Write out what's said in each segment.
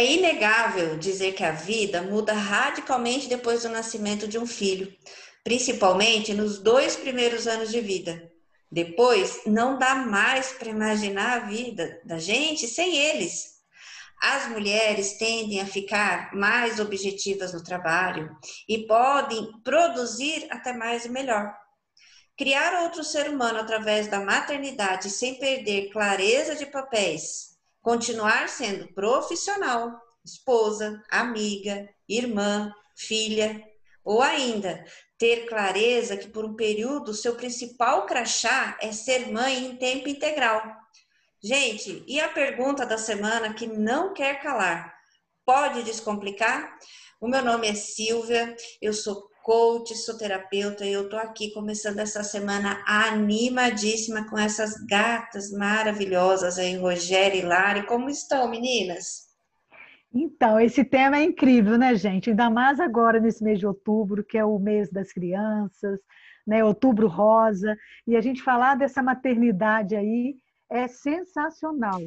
É inegável dizer que a vida muda radicalmente depois do nascimento de um filho, principalmente nos dois primeiros anos de vida. Depois, não dá mais para imaginar a vida da gente sem eles. As mulheres tendem a ficar mais objetivas no trabalho e podem produzir até mais e melhor. Criar outro ser humano através da maternidade sem perder clareza de papéis, continuar sendo profissional, esposa, amiga, irmã, filha, ou ainda ter clareza que por um período seu principal crachá é ser mãe em tempo integral. Gente, e a pergunta da semana que não quer calar? Pode descomplicar? O meu nome é Silvia, eu sou coach, sou terapeuta e eu tô aqui começando essa semana animadíssima com essas gatas maravilhosas aí, Rogério e Lari. Como estão, meninas? Então, esse tema é incrível, né, gente? Ainda mais agora nesse mês de outubro, que é o mês das crianças, né? Outubro rosa, e a gente falar dessa maternidade aí é sensacional.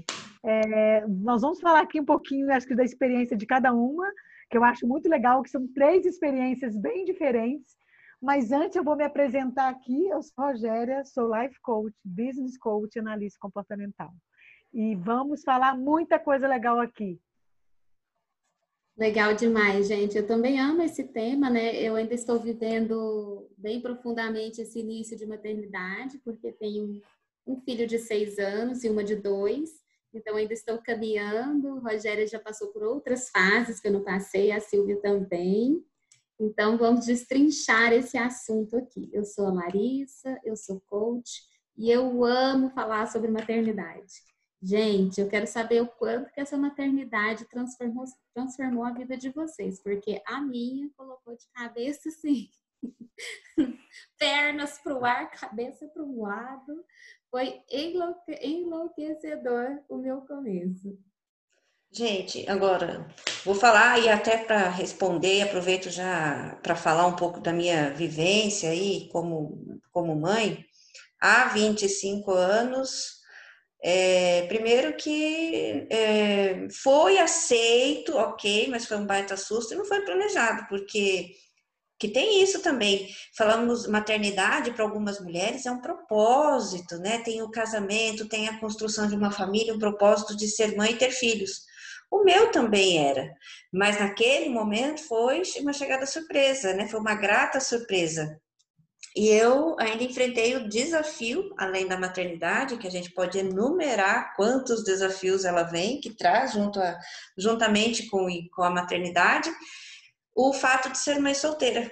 É, nós vamos falar aqui um pouquinho, acho que, da experiência de cada uma, que eu acho muito legal, que são três experiências bem diferentes. Mas antes eu vou me apresentar aqui, eu sou Rogéria, sou life coach, business coach, analista comportamental. E vamos falar muita coisa legal aqui. Legal demais, gente. Eu também amo esse tema, né? Eu ainda estou vivendo bem profundamente esse início de maternidade, porque tenho um filho de seis anos e uma de dois. Então, ainda estou caminhando. Rogéria já passou por outras fases que eu não passei, a Silvia também. Então, vamos destrinchar esse assunto aqui. Eu sou a Larissa, eu sou coach e eu amo falar sobre maternidade. Gente, eu quero saber o quanto que essa maternidade transformou, transformou a vida de vocês, porque a minha colocou de cabeça assim, pernas para o ar, cabeça para um lado. Foi enlouquecedor o meu começo. Gente, agora vou falar e até para responder, aproveito já para falar um pouco da minha vivência aí como, como mãe. Há 25 anos, é, primeiro que é, foi aceito, ok, mas foi um baita susto e não foi planejado, porque que tem isso também. Falamos maternidade para algumas mulheres é um propósito, né? Tem o casamento, tem a construção de uma família, o propósito de ser mãe e ter filhos. O meu também era, mas naquele momento foi uma chegada surpresa, né? Foi uma grata surpresa. E eu ainda enfrentei o desafio, além da maternidade, que a gente pode enumerar quantos desafios ela vem, que traz junto a, juntamente com, com a maternidade, o fato de ser mãe solteira.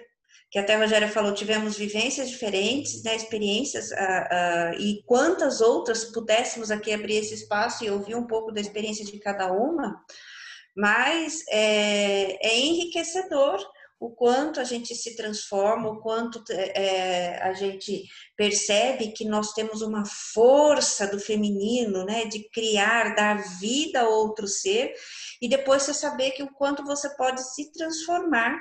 Que até a Rogéria falou, tivemos vivências diferentes, né, experiências, uh, uh, e quantas outras pudéssemos aqui abrir esse espaço e ouvir um pouco da experiência de cada uma, mas é, é enriquecedor o quanto a gente se transforma, o quanto é, a gente percebe que nós temos uma força do feminino, né, de criar, dar vida a outro ser, e depois você saber que o quanto você pode se transformar.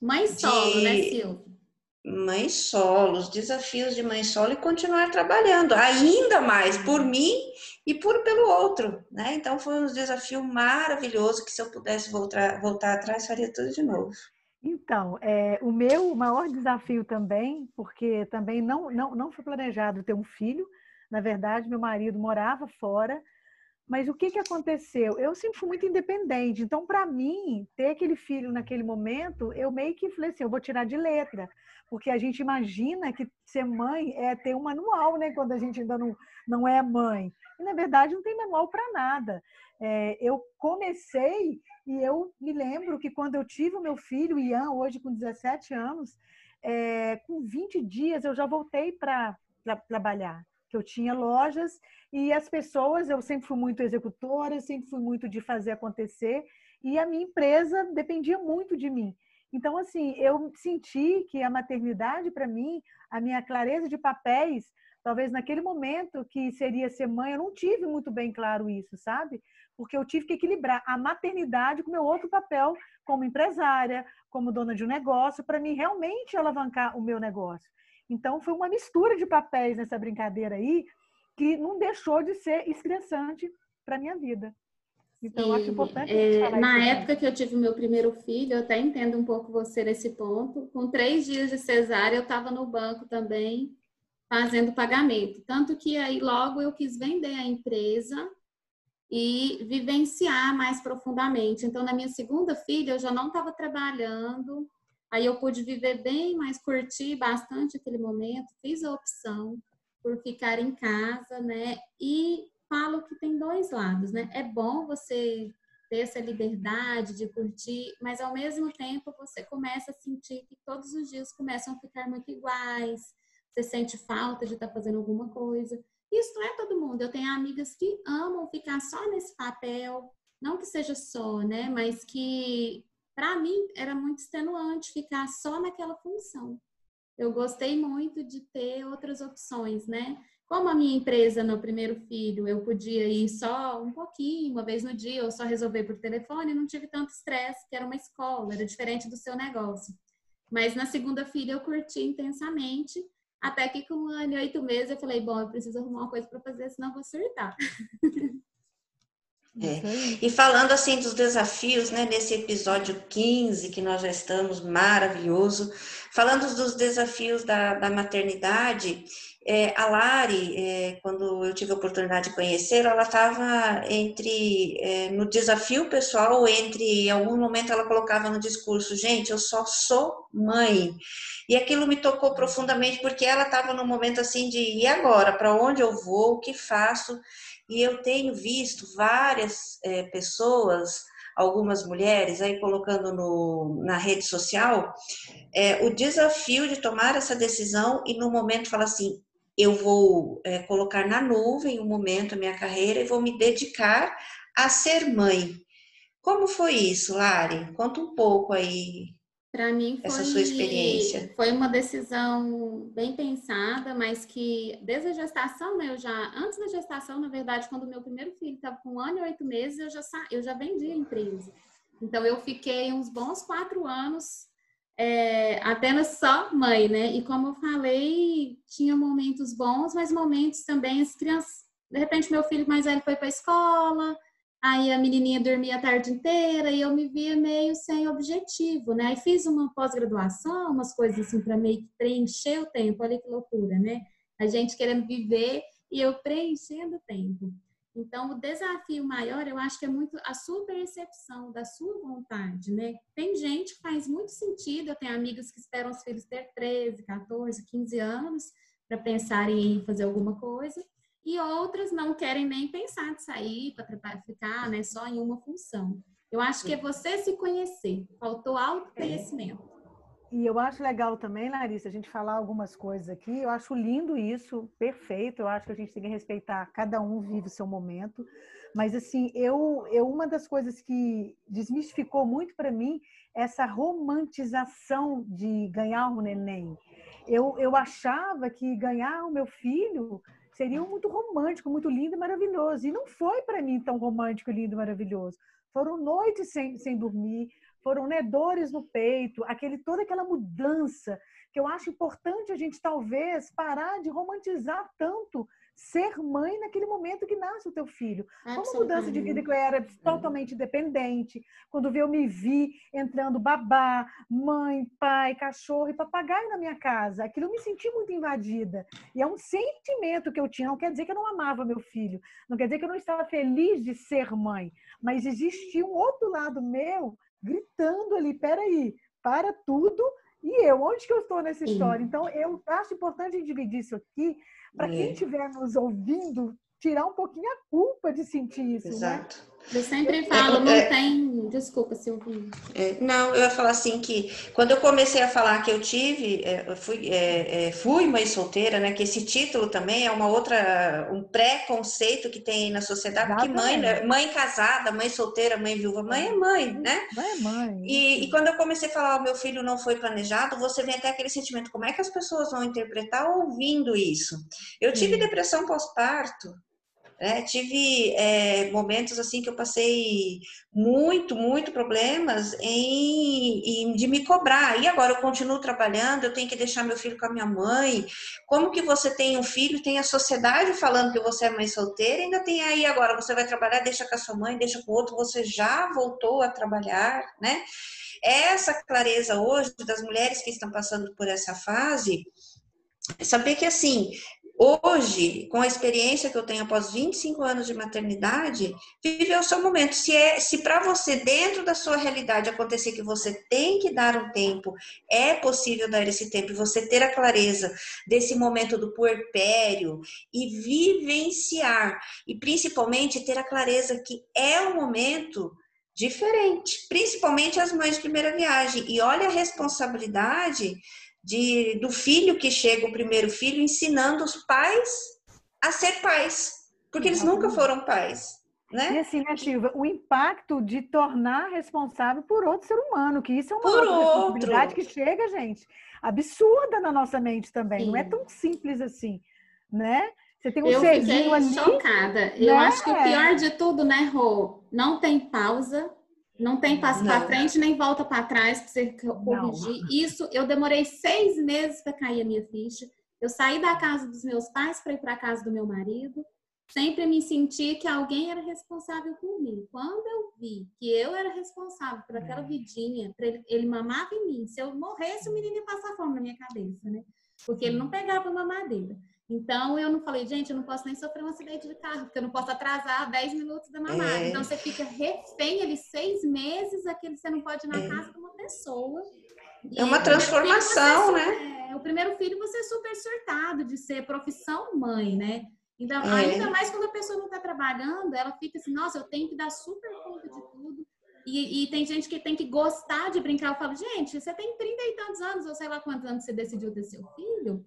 Mãe solo, de... né, Silvia? Mãe solo, os desafios de mãe solo e continuar trabalhando ainda mais por mim e por pelo outro, né? Então foi um desafio maravilhoso que se eu pudesse voltar, voltar atrás faria tudo de novo. Então, é, o meu maior desafio também, porque também não, não, não foi planejado ter um filho, na verdade, meu marido morava fora, mas o que, que aconteceu? Eu sempre fui muito independente, então, para mim, ter aquele filho naquele momento, eu meio que falei assim: eu vou tirar de letra, porque a gente imagina que ser mãe é ter um manual, né, quando a gente ainda não, não é mãe. E, na verdade, não tem manual para nada. É, eu comecei e eu me lembro que quando eu tive o meu filho, Ian, hoje com 17 anos, é, com 20 dias eu já voltei para trabalhar. Que eu tinha lojas e as pessoas, eu sempre fui muito executora, sempre fui muito de fazer acontecer e a minha empresa dependia muito de mim. Então, assim, eu senti que a maternidade, para mim, a minha clareza de papéis, talvez naquele momento que seria ser mãe, eu não tive muito bem claro isso, sabe? porque eu tive que equilibrar a maternidade com meu outro papel como empresária, como dona de um negócio, para mim realmente alavancar o meu negócio. Então foi uma mistura de papéis nessa brincadeira aí que não deixou de ser estressante para minha vida. Então, Sim. eu acho importante é, Na época que eu tive o meu primeiro filho, eu até entendo um pouco você nesse ponto. Com três dias de cesárea, eu estava no banco também, fazendo pagamento. Tanto que aí logo eu quis vender a empresa e vivenciar mais profundamente. Então, na minha segunda filha, eu já não estava trabalhando, aí eu pude viver bem, mas curti bastante aquele momento, fiz a opção por ficar em casa, né? E falo que tem dois lados, né? É bom você ter essa liberdade de curtir, mas ao mesmo tempo você começa a sentir que todos os dias começam a ficar muito iguais, você sente falta de estar fazendo alguma coisa. Isso não é todo mundo. Eu tenho amigas que amam ficar só nesse papel, não que seja só, né? Mas que para mim era muito extenuante ficar só naquela função. Eu gostei muito de ter outras opções, né? Como a minha empresa no primeiro filho, eu podia ir só um pouquinho, uma vez no dia, ou só resolver por telefone, não tive tanto estresse, que era uma escola, era diferente do seu negócio. Mas na segunda filha eu curti intensamente, até que com um ano e oito meses eu falei, bom, eu preciso arrumar uma coisa para fazer, senão eu vou surtar. É. E falando assim dos desafios, né, nesse episódio 15 que nós já estamos, maravilhoso, falando dos desafios da, da maternidade, é, a Lari, é, quando eu tive a oportunidade de conhecer, ela estava entre é, no desafio pessoal, entre em algum momento ela colocava no discurso, gente, eu só sou mãe. E aquilo me tocou profundamente porque ela estava num momento assim de e agora, para onde eu vou, o que faço? E eu tenho visto várias é, pessoas algumas mulheres aí colocando no, na rede social é, o desafio de tomar essa decisão e no momento falar assim eu vou é, colocar na nuvem um momento a minha carreira e vou me dedicar a ser mãe. Como foi isso, Lari? Conta um pouco aí. Para mim foi, essa sua experiência. Foi uma decisão bem pensada, mas que desde a gestação, né, eu já antes da gestação, na verdade, quando o meu primeiro filho estava com um ano e oito meses, eu já eu já vendi a empresa. Então eu fiquei uns bons quatro anos é, apenas só mãe, né? E como eu falei, tinha momentos bons, mas momentos também as crianças. De repente, meu filho mais velho foi para a escola, aí a menininha dormia a tarde inteira e eu me via meio sem objetivo, né? Aí fiz uma pós-graduação, umas coisas assim para meio que preencher o tempo. Olha que loucura, né? A gente querendo viver e eu preenchendo o tempo. Então, o desafio maior, eu acho que é muito a sua percepção da sua vontade, né? Tem gente que faz muito sentido, eu tenho amigas que esperam os filhos ter 13, 14, 15 anos para pensarem em fazer alguma coisa, e outras não querem nem pensar de sair para ficar né, só em uma função. Eu acho que é você se conhecer, faltou autoconhecimento. E eu acho legal também, Larissa, a gente falar algumas coisas aqui. Eu acho lindo isso, perfeito. Eu acho que a gente tem que respeitar, cada um vive o seu momento. Mas, assim, eu, eu uma das coisas que desmistificou muito para mim é essa romantização de ganhar um neném. Eu, eu achava que ganhar o meu filho seria muito romântico, muito lindo e maravilhoso. E não foi para mim tão romântico, lindo e maravilhoso. Foram noites sem, sem dormir, foram né, dores no peito, aquele, toda aquela mudança que eu acho importante a gente talvez parar de romantizar tanto ser mãe naquele momento que nasce o teu filho. Uma mudança de vida que eu era totalmente dependente, quando eu me vi entrando babá, mãe, pai, cachorro e papagaio na minha casa, aquilo eu me senti muito invadida. E é um sentimento que eu tinha, não quer dizer que eu não amava meu filho, não quer dizer que eu não estava feliz de ser mãe, mas existia um outro lado meu gritando ali, peraí, para tudo e eu, onde que eu estou nessa história? Então, eu acho importante dividir isso aqui, para é. quem estiver nos ouvindo, tirar um pouquinho a culpa de sentir isso, né? Exato. né? Eu sempre falo, é, não é, tem. Desculpa, Silvia. É, não, eu ia falar assim que quando eu comecei a falar que eu tive, é, eu fui, é, é, fui mãe solteira, né? Que esse título também é uma outra, um pré-conceito que tem na sociedade, porque mãe, né, mãe casada, mãe solteira, mãe viúva, mãe é mãe, né? Mãe é mãe. E, e quando eu comecei a falar, o meu filho não foi planejado, você vem até aquele sentimento, como é que as pessoas vão interpretar ouvindo isso? Eu tive Sim. depressão pós-parto Né? Tive é, momentos assim que eu passei muito, muito problemas em, em, de me cobrar. E agora eu continuo trabalhando, eu tenho que deixar meu filho com a minha mãe. Como que você tem um filho, tem a sociedade falando que você é mãe solteira, ainda tem aí agora você vai trabalhar, deixa com a sua mãe, deixa com outro, você já voltou a trabalhar, né? Essa clareza hoje das mulheres que estão passando por essa fase, saber que assim, Hoje, com a experiência que eu tenho após 25 anos de maternidade, vive o seu momento. Se é, se para você dentro da sua realidade acontecer que você tem que dar um tempo, é possível dar esse tempo e você ter a clareza desse momento do puerpério e vivenciar e principalmente ter a clareza que é um momento diferente, principalmente as mães de primeira viagem. E olha a responsabilidade de, do filho que chega, o primeiro filho, ensinando os pais a ser pais, porque eles nunca foram pais. Né? E assim, né, Silva, o impacto de tornar responsável por outro ser humano, que isso é uma por responsabilidade que chega, gente, absurda na nossa mente também. Sim. Não é tão simples assim, né? Você tem um eu fiquei ali, chocada. Né? Eu acho que o pior de tudo, né, Rô? Não tem pausa, não tem passo para frente nem volta para trás para você corrigir. Não. Isso eu demorei seis meses para cair a minha ficha. Eu saí da casa dos meus pais para ir para a casa do meu marido. Sempre me senti que alguém era responsável por mim. Quando eu vi que eu era responsável por aquela é. vidinha, ele, ele mamava em mim. Se eu morresse, o menino ia passar fome na minha cabeça, né? Porque ele não pegava mamadeira. Então, eu não falei, gente, eu não posso nem sofrer um acidente de carro, porque eu não posso atrasar 10 minutos da mamada. É. Então, você fica refém ali seis meses, aquele você não pode ir na é. casa de uma pessoa. É uma transformação, né? É, o primeiro filho você é super surtado de ser profissão mãe, né? Então, é. ainda mais quando a pessoa não está trabalhando, ela fica assim, nossa, eu tenho que dar super conta de tudo. E, e, tem gente que tem que gostar de brincar. Eu falo, gente, você tem 30 e tantos anos, ou sei lá quantos anos você decidiu ter seu filho.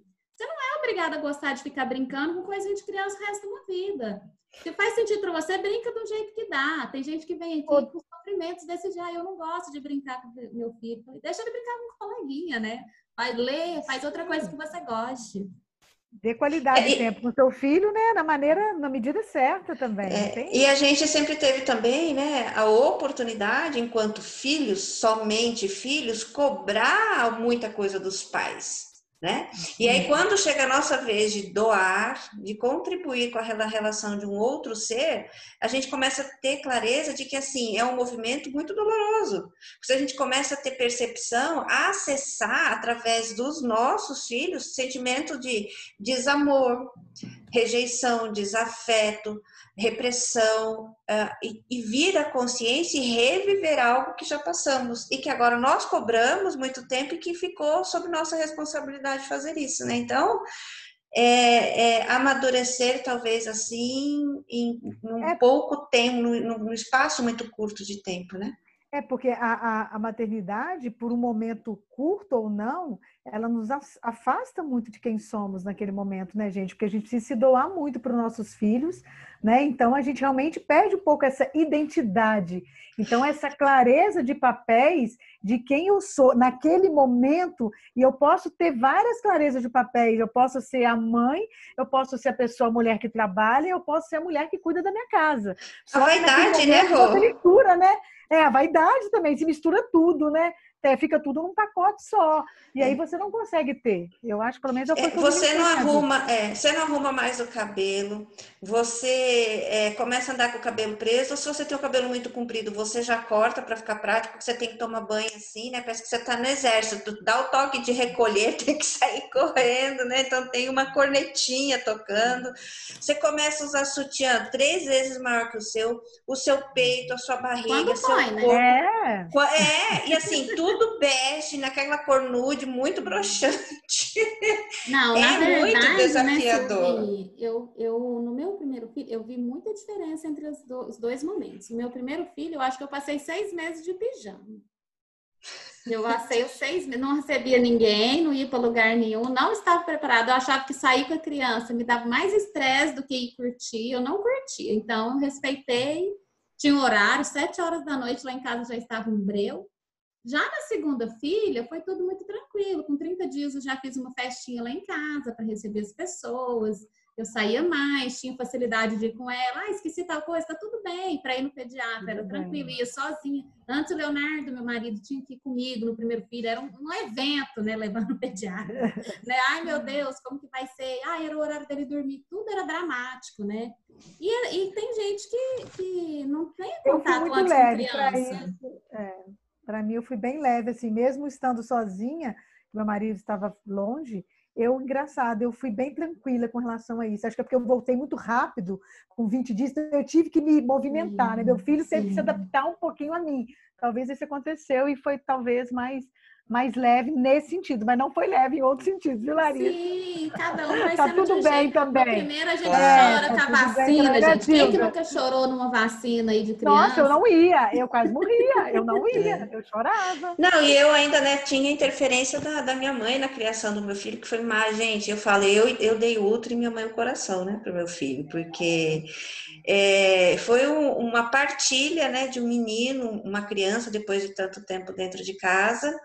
É obrigada a gostar de ficar brincando com coisa de criança o resto da vida. Se faz sentido para você, brinca do jeito que dá. Tem gente que vem aqui com sofrimentos desse já, eu não gosto de brincar com meu filho. Deixa ele brincar com um coleguinha, né? Vai ler, faz outra coisa que você goste. Dê qualidade de tempo com seu filho, né? Na maneira, na medida certa também. É, e a gente sempre teve também, né, a oportunidade, enquanto filhos, somente filhos, cobrar muita coisa dos pais né? E aí, quando chega a nossa vez de doar, de contribuir com a relação de um outro ser, a gente começa a ter clareza de que, assim, é um movimento muito doloroso. Se a gente começa a ter percepção, a acessar, através dos nossos filhos, sentimento de desamor, rejeição, desafeto, repressão uh, e, e, vir à consciência e reviver algo que já passamos e que agora nós cobramos muito tempo e que ficou sob nossa responsabilidade fazer isso, né? Então, é, é amadurecer talvez assim em, um é. pouco tempo, num espaço muito curto de tempo, né? É porque a, a, a, maternidade, por um momento curto ou não, ela nos afasta muito de quem somos naquele momento, né, gente? Porque a gente precisa se doar muito para os nossos filhos, né? Então a gente realmente perde um pouco essa identidade. Então, essa clareza de papéis de quem eu sou naquele momento, e eu posso ter várias clarezas de papéis. Eu posso ser a mãe, eu posso ser a pessoa, a mulher que trabalha, eu posso ser a mulher que cuida da minha casa. Só a vaidade, né, Rô? Mistura, né? É, a vaidade também, se mistura tudo, né? É, fica tudo num pacote só. E aí é. você não consegue ter. Eu acho, pelo menos, eu é, Você não arruma, é, você não arruma mais o cabelo, você é, começa a andar com o cabelo preso, ou se você tem o cabelo muito comprido, você já corta para ficar prático, você tem que tomar banho assim, né? Parece que você está no exército, dá o toque de recolher, tem que sair correndo, né? Então tem uma cornetinha tocando. Você começa a usar sutiã três vezes maior que o seu, o seu peito, a sua barriga, Quando seu foi, né? corpo. Né? É. é, e assim, tudo tudo bege, naquela cor nude, muito broxante. Não, é na verdade, muito desafiador. Né, eu, eu, no meu primeiro filho, eu vi muita diferença entre os, do, os dois momentos. O meu primeiro filho, eu acho que eu passei seis meses de pijama. Eu passei os seis meses, não recebia ninguém, não ia para lugar nenhum, não estava preparado. Eu achava que sair com a criança me dava mais estresse do que ir curtir. Eu não curtia. Então, eu respeitei. Tinha um horário, sete horas da noite lá em casa já estava um breu. Já na segunda filha, foi tudo muito tranquilo. Com 30 dias, eu já fiz uma festinha lá em casa para receber as pessoas. eu saía mais, tinha facilidade de ir com ela, ah, esqueci tal coisa, tá tudo bem, para ir no pediatra, era tranquilo, ia sozinha. Antes o Leonardo, meu marido, tinha que ir comigo no primeiro filho, era um, um evento, né, levando no pediatra. né? Ai, meu Deus, como que vai ser? Ah, era o horário dele dormir, tudo era dramático, né? E, e tem gente que, que não tem contato leve para isso. É, para mim, eu fui bem leve, assim, mesmo estando sozinha, meu marido estava longe, eu, engraçado, eu fui bem tranquila com relação a isso. Acho que é porque eu voltei muito rápido, com 20 dias, então eu tive que me movimentar, né? Meu filho que se adaptar um pouquinho a mim. Talvez isso aconteceu e foi talvez mais mais leve nesse sentido, mas não foi leve em outros sentidos, viu, Larissa? Sim, cada um vai Tá tudo bem jeito. também. primeiro a gente é, chora tá com a vacina, bem, gente. Quem que nunca chorou numa vacina aí de criança? Nossa, eu não ia, eu quase morria, eu não ia, eu chorava. Não, e eu ainda, né, tinha interferência da, da minha mãe na criação do meu filho, que foi mais, gente, eu falei, eu, eu dei outro e minha mãe o coração, né, pro meu filho, porque é, foi um, uma partilha, né, de um menino, uma criança, depois de tanto tempo dentro de casa,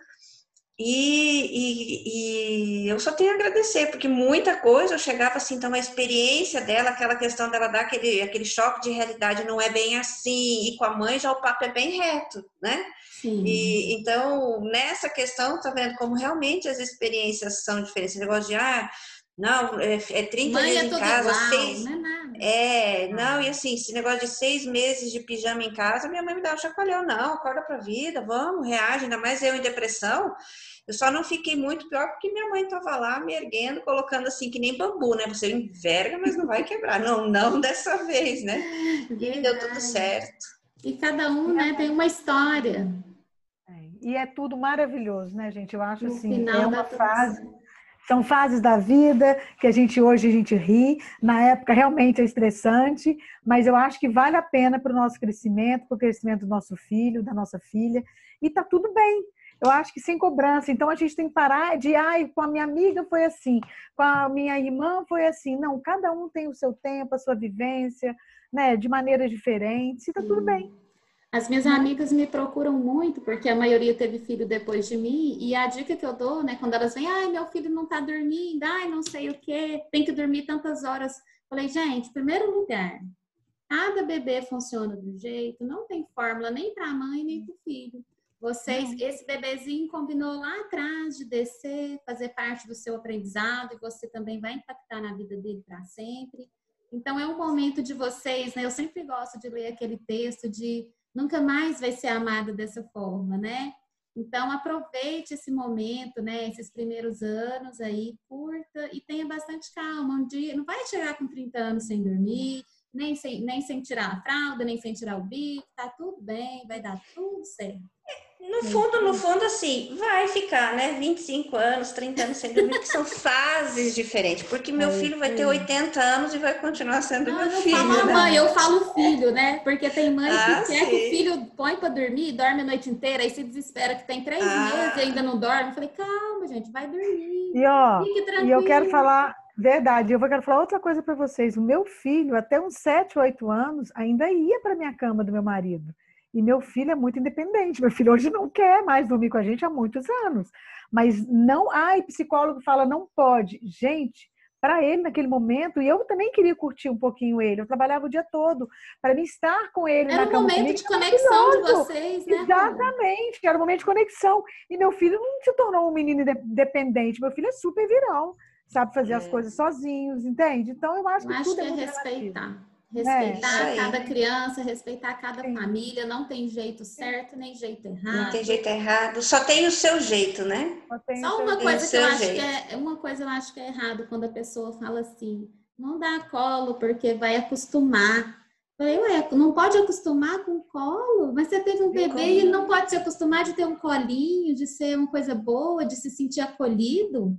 e, e, e, eu só tenho a agradecer, porque muita coisa eu chegava assim, então a experiência dela, aquela questão dela dar aquele, aquele choque de realidade não é bem assim, e com a mãe já o papo é bem reto, né? Sim. E, então, nessa questão, tá vendo como realmente as experiências são diferentes. Esse negócio de, ah, não, é, é 30 Mãe dias é em casa, igual, seis. Não é, nada. é, não, e assim, esse negócio de seis meses de pijama em casa, minha mãe me dava um chacoalhão, não, acorda pra vida, vamos, reage, ainda mais eu em depressão. Eu só não fiquei muito pior porque minha mãe estava lá me erguendo, colocando assim, que nem bambu, né? Você enverga, mas não vai quebrar. Não, não dessa vez, né? E deu tudo certo. E cada um, né, tem uma história. É, e é tudo maravilhoso, né, gente? Eu acho no assim, é uma fase. São fases da vida que a gente hoje a gente ri, na época realmente é estressante, mas eu acho que vale a pena para o nosso crescimento, para o crescimento do nosso filho, da nossa filha, e tá tudo bem eu acho que sem cobrança. Então a gente tem que parar de, ai, com a minha amiga foi assim, com a minha irmã foi assim. Não, cada um tem o seu tempo, a sua vivência, né, de maneiras diferentes, e tá tudo bem. As minhas amigas me procuram muito, porque a maioria teve filho depois de mim, e a dica que eu dou, né, quando elas vêm, ai, meu filho não tá dormindo, ai, não sei o quê, tem que dormir tantas horas. Falei, gente, primeiro lugar, cada bebê funciona do jeito, não tem fórmula nem para a mãe nem para o filho. Vocês, esse bebezinho combinou lá atrás de descer, fazer parte do seu aprendizado e você também vai impactar na vida dele para sempre. Então é um momento de vocês, né? Eu sempre gosto de ler aquele texto de nunca mais vai ser amado dessa forma, né? Então aproveite esse momento, né? Esses primeiros anos aí, curta e tenha bastante calma. Um dia não vai chegar com 30 anos sem dormir, nem sem, nem sem tirar a fralda, nem sem tirar o bico, tá tudo bem, vai dar tudo certo. No fundo, no fundo, assim, vai ficar, né? 25 anos, 30 anos sem dormir, que são fases diferentes. Porque meu filho vai ter 80 anos e vai continuar sendo não, meu eu filho. Falo né? mãe, eu falo filho, né? Porque tem mãe ah, que sim. quer que o filho põe para dormir, dorme a noite inteira, aí se desespera que tem três ah. meses e ainda não dorme. Eu falei, calma, gente, vai dormir. E ó, e eu quero falar, Verdade, eu quero falar outra coisa para vocês. O meu filho, até uns 7, 8 anos, ainda ia para minha cama do meu marido. E meu filho é muito independente. Meu filho hoje não quer mais dormir com a gente há muitos anos. Mas não, ai, psicólogo fala não pode. Gente, para ele naquele momento, e eu também queria curtir um pouquinho ele. Eu trabalhava o dia todo para me estar com ele era um momento de conexão de vocês, né? Exatamente, era um momento de conexão. E meu filho não se tornou um menino independente. Meu filho é super viral, sabe fazer é. as coisas sozinhos, entende? Então eu acho eu que acho tudo que é, é respeitar. Relativo. Respeitar é, cada criança, respeitar cada Sim. família, não tem jeito certo nem jeito errado. Não tem jeito errado, só tem o seu jeito, né? Só, só uma coisa que eu acho que é uma coisa eu acho que é errado quando a pessoa fala assim, não dá colo porque vai acostumar. Falei, ué, não pode acostumar com colo? Mas você teve um bebê e não pode se acostumar de ter um colinho, de ser uma coisa boa, de se sentir acolhido?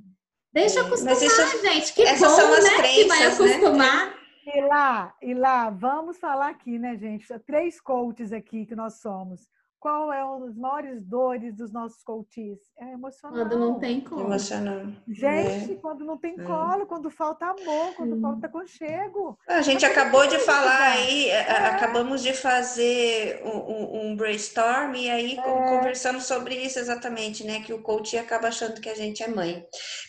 Deixa acostumar, isso, gente. Que bom, né? Crenças, que vai né? acostumar. Né? E lá, e lá, vamos falar aqui, né, gente? Três coaches aqui que nós somos. Qual é uma das maiores dores dos nossos coaches? É emocional. Quando não tem colo. Emocional. Gente, É. quando não tem É. colo, quando falta amor, quando falta conchego. A gente Mas acabou de falar aí, a- a- acabamos de fazer um, um- um brainstorm e aí co- conversamos sobre isso exatamente, né? Que o coach acaba achando que a gente é mãe.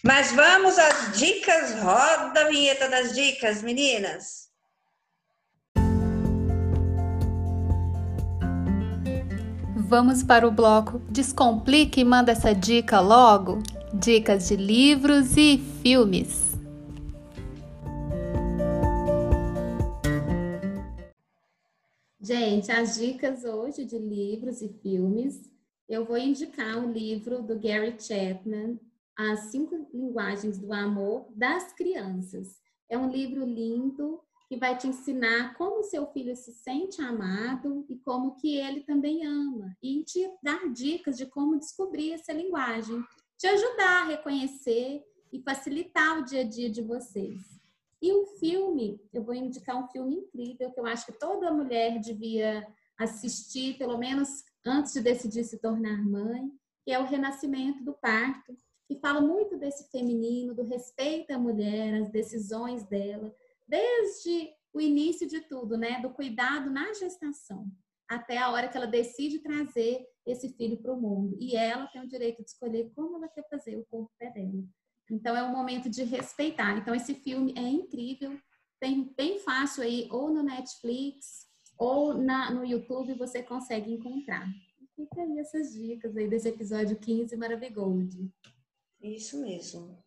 Mas vamos às dicas, roda a vinheta das dicas, meninas. Vamos para o bloco Descomplique e manda essa dica logo. Dicas de livros e filmes. Gente, as dicas hoje de livros e filmes, eu vou indicar o livro do Gary Chapman, As Cinco Linguagens do Amor das Crianças. É um livro lindo que vai te ensinar como seu filho se sente amado e como que ele também ama e te dar dicas de como descobrir essa linguagem, te ajudar a reconhecer e facilitar o dia a dia de vocês. E um filme, eu vou indicar um filme incrível que eu acho que toda mulher devia assistir, pelo menos antes de decidir se tornar mãe, que é o Renascimento do Parto, que fala muito desse feminino, do respeito à mulher, as decisões dela, desde o início de tudo, né, do cuidado na gestação, até a hora que ela decide trazer esse filho para o mundo. E ela tem o direito de escolher como ela quer fazer, o corpo dela. Então é um momento de respeitar. Então esse filme é incrível, tem bem fácil aí, ou no Netflix, ou na, no YouTube você consegue encontrar. Fica aí essas dicas aí desse episódio 15 Maravigold. Isso mesmo.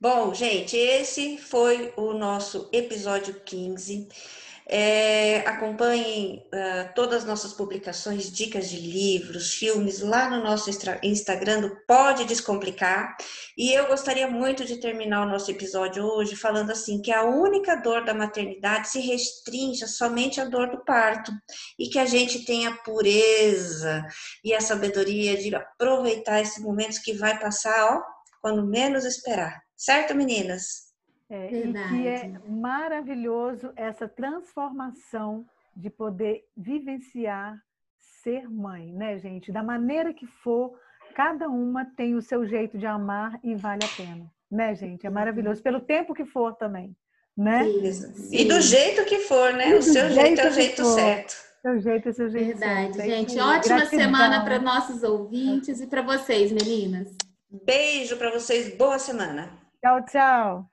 Bom, gente, esse foi o nosso episódio 15. É, acompanhem uh, todas as nossas publicações, dicas de livros, filmes lá no nosso Instagram do Pode Descomplicar. E eu gostaria muito de terminar o nosso episódio hoje falando assim que a única dor da maternidade se restringe somente à dor do parto e que a gente tenha a pureza e a sabedoria de aproveitar esses momentos que vai passar, ó, quando menos esperar. Certo, meninas? É, e que é maravilhoso essa transformação de poder vivenciar ser mãe, né, gente? Da maneira que for, cada uma tem o seu jeito de amar e vale a pena, né, gente? É maravilhoso, pelo tempo que for também, né? Sim. E do jeito que for, né? O seu jeito é o jeito certo. Seu jeito é seu jeito Verdade, certo. gente. Ótima Gratidão. semana para nossos ouvintes e para vocês, meninas. Beijo para vocês, boa semana. Tchau, tchau.